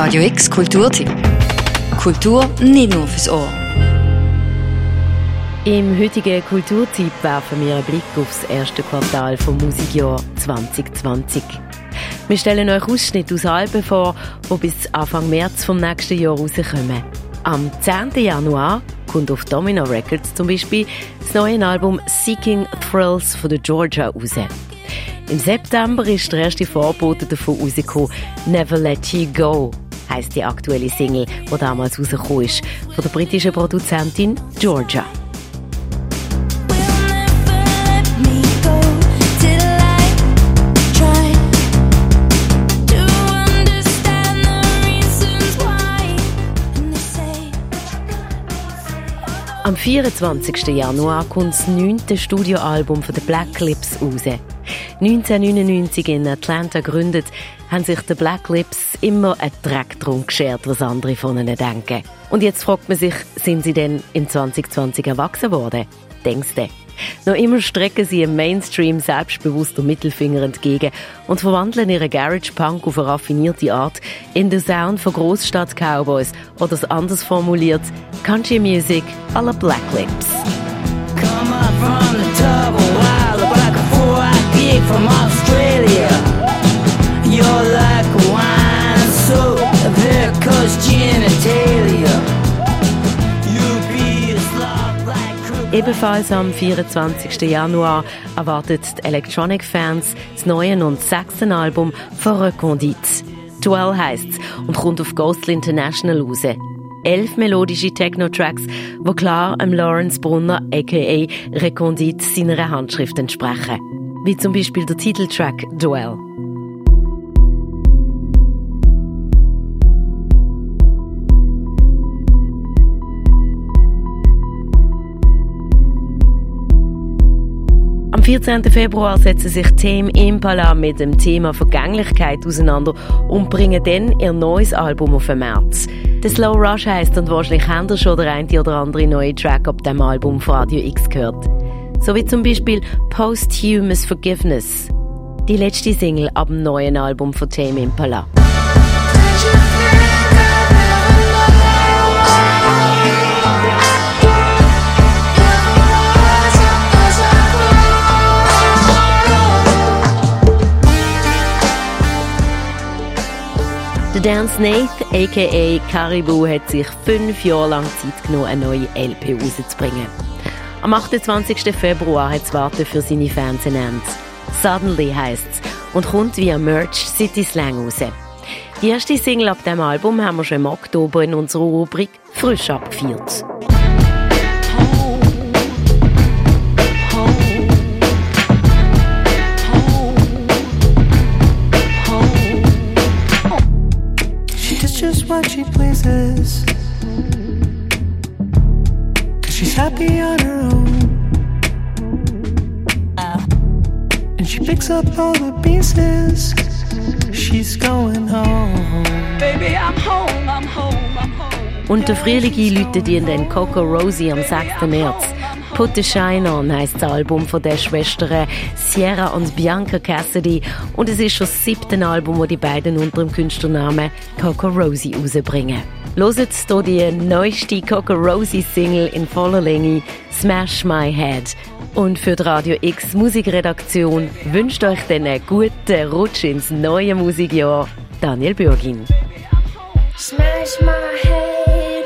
Radio X Kulturtipp. Kultur nicht nur fürs Ohr. Im heutigen Kulturtipp werfen wir einen Blick aufs erste Quartal vom Musikjahr 2020. Wir stellen euch Ausschnitte aus Alben vor, die bis Anfang März vom nächsten Jahr rauskommen. Am 10. Januar kommt auf Domino Records zum Beispiel das neue Album Seeking Thrills von der Georgia raus. Im September ist der erste Vorbote davon rausgekommen, Never Let You Go, heisst die aktuelle Single, die damals rausgekommen ist, von der britischen Produzentin Georgia. Am 24. Januar kommt das neunte Studioalbum von den Black Lips raus. 1999 in Atlanta gegründet, haben sich die Black Lips immer einen Dreck drum geschert, was andere von ihnen denken. Und jetzt fragt man sich, sind sie denn in 2020 erwachsen worden? Denkst du? Noch immer strecken sie im Mainstream selbstbewusster Mittelfinger entgegen und verwandeln ihren Garage Punk auf eine raffinierte Art in den Sound von Großstadt Cowboys oder es anders formuliert Country Music à la Black Lips. Come up from the top wild, like a four-eyed pig from Australia. You're like wine, so because genitalia. Ebenfalls am 24. Januar erwartet die Electronic Fans das neue und sechste Album von Recondite. Duell heisst und kommt auf Ghostly International raus. Elf melodische Techno-Tracks, die klar am Lawrence Brunner aka Recondite seiner Handschrift entsprechen. Wie zum Beispiel der Titeltrack Duell. 14. Februar setzen sich Team Impala mit dem Thema Vergänglichkeit auseinander und bringen dann ihr neues Album auf den März. The Slow Rush heisst und wahrscheinlich habt ihr schon der eine oder andere neue Track ab dem Album von Radio X gehört. So wie zum Beispiel Posthumous Forgiveness, die letzte Single ab dem neuen Album von Tame Impala. Der Dan Snaith, aka Caribou, hat sich fünf Jahre lang Zeit genommen, eine neue LP rauszubringen. Am 28. Februar hat es Warten für seine Fans Ende. Suddenly es und kommt via Merch City Slang raus. Die erste Single ab dem Album haben wir schon im Oktober in unserer Rubrik frisch abgefeiert. What she pleases. Cause she's happy on her own. And she picks up all the pieces. She's going home. Baby, I'm home, I'm home, I'm home. Und der Frühling läutet in den Coco Rosie am 6. März. Put the Shine On heisst das Album von der Schwestern Sierra und Bianca Cassidy und es ist schon das siebte Album, wo die beiden unter dem Künstlernamen Coco Rosie rausbringen. Loset hier die neueste Coco Rosie Single in voller Länge Smash My Head. Und für die Radio X Musikredaktion wünscht euch dann einen guten Rutsch ins neue Musikjahr. Daniel Bürgin. Smash my head.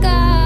girl